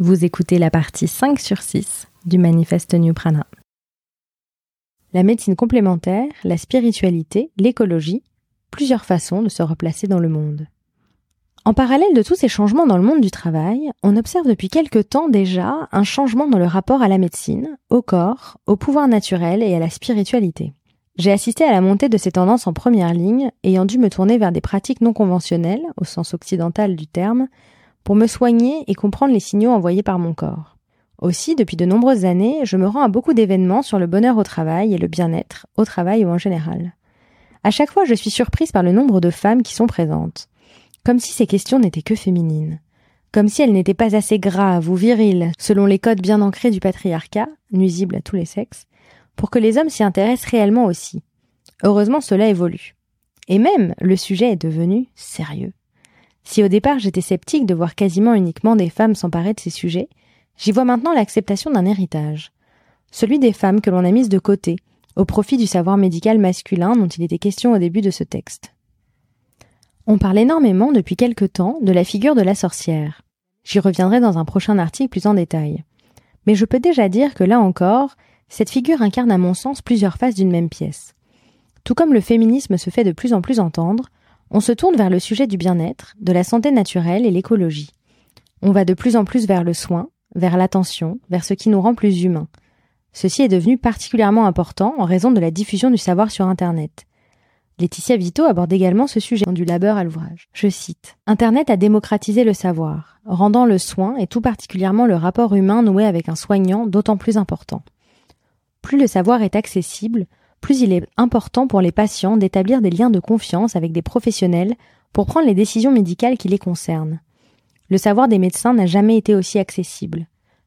Vous écoutez la partie 5 sur 6 du manifeste New Prana. La médecine complémentaire, la spiritualité, l'écologie, plusieurs façons de se replacer dans le monde. En parallèle de tous ces changements dans le monde du travail, on observe depuis quelque temps déjà un changement dans le rapport à la médecine, au corps, au pouvoir naturel et à la spiritualité. J'ai assisté à la montée de ces tendances en première ligne, ayant dû me tourner vers des pratiques non conventionnelles, au sens occidental du terme, pour me soigner et comprendre les signaux envoyés par mon corps. Aussi, depuis de nombreuses années, je me rends à beaucoup d'événements sur le bonheur au travail et le bien-être, au travail ou en général. À chaque fois, je suis surprise par le nombre de femmes qui sont présentes. Comme si ces questions n'étaient que féminines. Comme si elles n'étaient pas assez graves ou viriles, selon les codes bien ancrés du patriarcat, nuisibles à tous les sexes, pour que les hommes s'y intéressent réellement aussi. Heureusement, cela évolue. Et même, le sujet est devenu sérieux. Si au départ j'étais sceptique de voir quasiment uniquement des femmes s'emparer de ces sujets, j'y vois maintenant l'acceptation d'un héritage. Celui des femmes que l'on a mises de côté, au profit du savoir médical masculin dont il était question au début de ce texte. On parle énormément depuis quelque temps de la figure de la sorcière. J'y reviendrai dans un prochain article plus en détail. Mais je peux déjà dire que là encore, cette figure incarne à mon sens plusieurs faces d'une même pièce. Tout comme le féminisme se fait de plus en plus entendre, on se tourne vers le sujet du bien-être, de la santé naturelle et l'écologie. On va de plus en plus vers le soin, vers l'attention, vers ce qui nous rend plus humains. Ceci est devenu particulièrement important en raison de la diffusion du savoir sur Internet. Laetitia Vito aborde également ce sujet du labeur à l'ouvrage. Je cite Internet a démocratisé le savoir, rendant le soin et tout particulièrement le rapport humain noué avec un soignant d'autant plus important. Plus le savoir est accessible, plus il est important pour les patients d'établir des liens de confiance avec des professionnels pour prendre les décisions médicales qui les concernent. Le savoir des médecins n'a jamais été aussi accessible.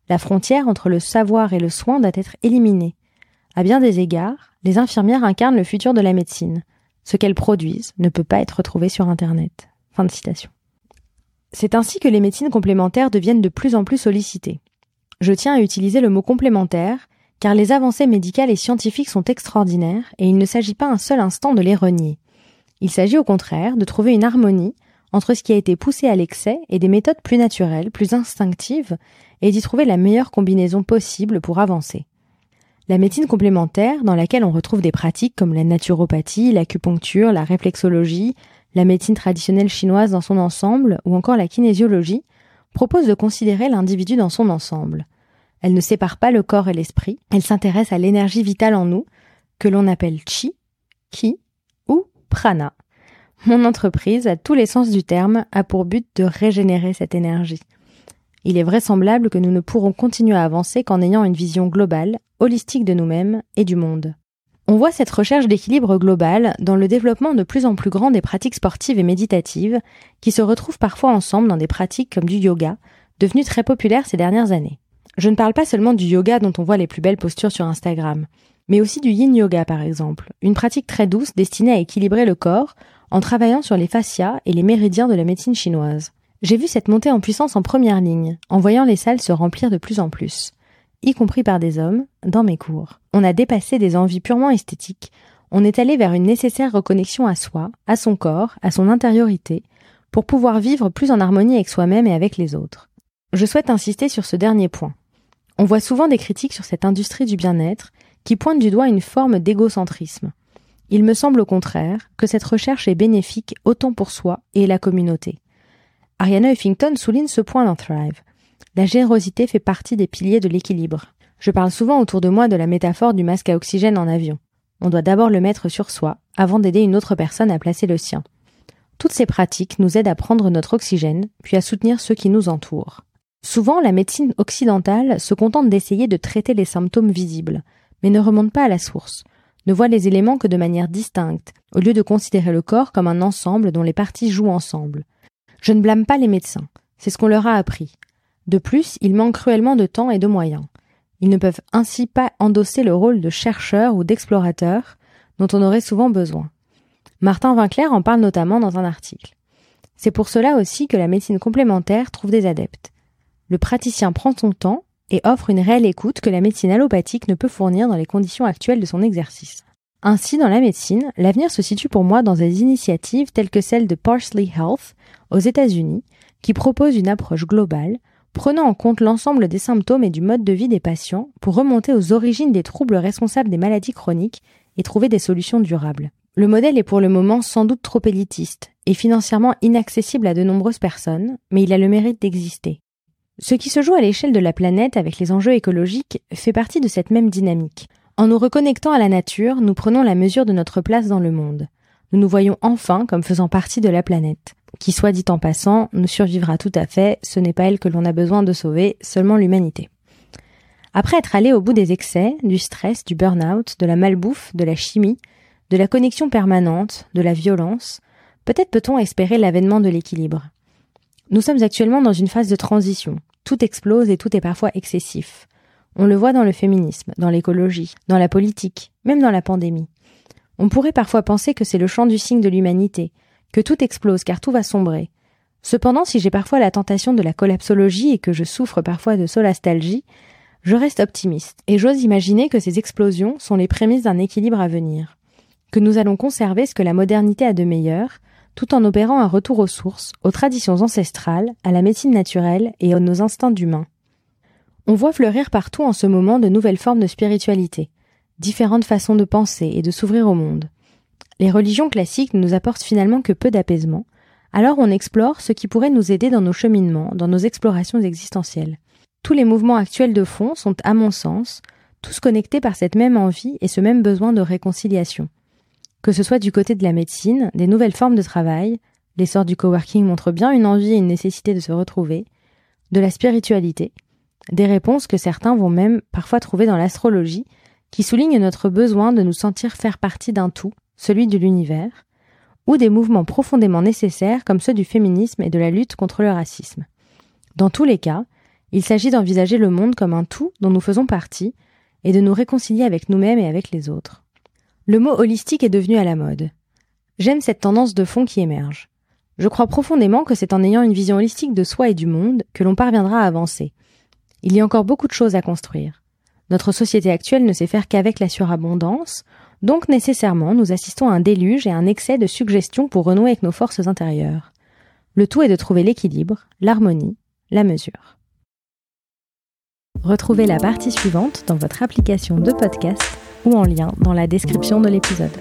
La frontière entre le savoir et le soin doit être éliminée. À bien des égards, les infirmières incarnent le futur de la médecine. Ce qu'elles produisent ne peut pas être retrouvé sur Internet. C'est ainsi que les médecines complémentaires deviennent de plus en plus sollicitées. Je tiens à utiliser le mot complémentaire car les avancées médicales et scientifiques sont extraordinaires et il ne s'agit pas un seul instant de les renier. Il s'agit au contraire de trouver une harmonie entre ce qui a été poussé à l'excès et des méthodes plus naturelles, plus instinctives, et d'y trouver la meilleure combinaison possible pour avancer. La médecine complémentaire, dans laquelle on retrouve des pratiques comme la naturopathie, l'acupuncture, la réflexologie, la médecine traditionnelle chinoise dans son ensemble, ou encore la kinésiologie, propose de considérer l'individu dans son ensemble. Elle ne sépare pas le corps et l'esprit, elle s'intéresse à l'énergie vitale en nous, que l'on appelle chi, ki ou prana. Mon entreprise, à tous les sens du terme, a pour but de régénérer cette énergie. Il est vraisemblable que nous ne pourrons continuer à avancer qu'en ayant une vision globale, holistique de nous-mêmes et du monde. On voit cette recherche d'équilibre global dans le développement de plus en plus grand des pratiques sportives et méditatives, qui se retrouvent parfois ensemble dans des pratiques comme du yoga, devenues très populaires ces dernières années. Je ne parle pas seulement du yoga dont on voit les plus belles postures sur Instagram, mais aussi du yin yoga par exemple, une pratique très douce destinée à équilibrer le corps en travaillant sur les fascias et les méridiens de la médecine chinoise. J'ai vu cette montée en puissance en première ligne, en voyant les salles se remplir de plus en plus, y compris par des hommes, dans mes cours. On a dépassé des envies purement esthétiques, on est allé vers une nécessaire reconnexion à soi, à son corps, à son intériorité, pour pouvoir vivre plus en harmonie avec soi-même et avec les autres. Je souhaite insister sur ce dernier point. On voit souvent des critiques sur cette industrie du bien-être qui pointent du doigt une forme d'égocentrisme. Il me semble au contraire que cette recherche est bénéfique autant pour soi et la communauté. Ariana Huffington souligne ce point dans Thrive. La générosité fait partie des piliers de l'équilibre. Je parle souvent autour de moi de la métaphore du masque à oxygène en avion. On doit d'abord le mettre sur soi avant d'aider une autre personne à placer le sien. Toutes ces pratiques nous aident à prendre notre oxygène, puis à soutenir ceux qui nous entourent. Souvent, la médecine occidentale se contente d'essayer de traiter les symptômes visibles, mais ne remonte pas à la source, ne voit les éléments que de manière distincte, au lieu de considérer le corps comme un ensemble dont les parties jouent ensemble. Je ne blâme pas les médecins, c'est ce qu'on leur a appris. De plus, ils manquent cruellement de temps et de moyens. Ils ne peuvent ainsi pas endosser le rôle de chercheur ou d'explorateur dont on aurait souvent besoin. Martin Winkler en parle notamment dans un article. C'est pour cela aussi que la médecine complémentaire trouve des adeptes le praticien prend son temps et offre une réelle écoute que la médecine allopathique ne peut fournir dans les conditions actuelles de son exercice. Ainsi, dans la médecine, l'avenir se situe pour moi dans des initiatives telles que celle de Parsley Health aux États-Unis, qui propose une approche globale prenant en compte l'ensemble des symptômes et du mode de vie des patients pour remonter aux origines des troubles responsables des maladies chroniques et trouver des solutions durables. Le modèle est pour le moment sans doute trop élitiste et financièrement inaccessible à de nombreuses personnes, mais il a le mérite d'exister. Ce qui se joue à l'échelle de la planète avec les enjeux écologiques fait partie de cette même dynamique. En nous reconnectant à la nature, nous prenons la mesure de notre place dans le monde. Nous nous voyons enfin comme faisant partie de la planète qui, soit dit en passant, nous survivra tout à fait, ce n'est pas elle que l'on a besoin de sauver, seulement l'humanité. Après être allé au bout des excès, du stress, du burn-out, de la malbouffe, de la chimie, de la connexion permanente, de la violence, peut-être peut-on espérer l'avènement de l'équilibre. Nous sommes actuellement dans une phase de transition. Tout explose et tout est parfois excessif. On le voit dans le féminisme, dans l'écologie, dans la politique, même dans la pandémie. On pourrait parfois penser que c'est le champ du signe de l'humanité, que tout explose car tout va sombrer. Cependant, si j'ai parfois la tentation de la collapsologie et que je souffre parfois de solastalgie, je reste optimiste et j'ose imaginer que ces explosions sont les prémices d'un équilibre à venir, que nous allons conserver ce que la modernité a de meilleur, tout en opérant un retour aux sources, aux traditions ancestrales, à la médecine naturelle et à nos instincts d'humains. On voit fleurir partout en ce moment de nouvelles formes de spiritualité, différentes façons de penser et de s'ouvrir au monde. Les religions classiques ne nous apportent finalement que peu d'apaisement, alors on explore ce qui pourrait nous aider dans nos cheminements, dans nos explorations existentielles. Tous les mouvements actuels de fond sont, à mon sens, tous connectés par cette même envie et ce même besoin de réconciliation. Que ce soit du côté de la médecine, des nouvelles formes de travail, l'essor du coworking montre bien une envie et une nécessité de se retrouver, de la spiritualité, des réponses que certains vont même parfois trouver dans l'astrologie, qui souligne notre besoin de nous sentir faire partie d'un tout, celui de l'univers, ou des mouvements profondément nécessaires comme ceux du féminisme et de la lutte contre le racisme. Dans tous les cas, il s'agit d'envisager le monde comme un tout dont nous faisons partie et de nous réconcilier avec nous-mêmes et avec les autres. Le mot holistique est devenu à la mode. J'aime cette tendance de fond qui émerge. Je crois profondément que c'est en ayant une vision holistique de soi et du monde que l'on parviendra à avancer. Il y a encore beaucoup de choses à construire. Notre société actuelle ne sait faire qu'avec la surabondance, donc nécessairement, nous assistons à un déluge et à un excès de suggestions pour renouer avec nos forces intérieures. Le tout est de trouver l'équilibre, l'harmonie, la mesure. Retrouvez la partie suivante dans votre application de podcast ou en lien dans la description de l'épisode.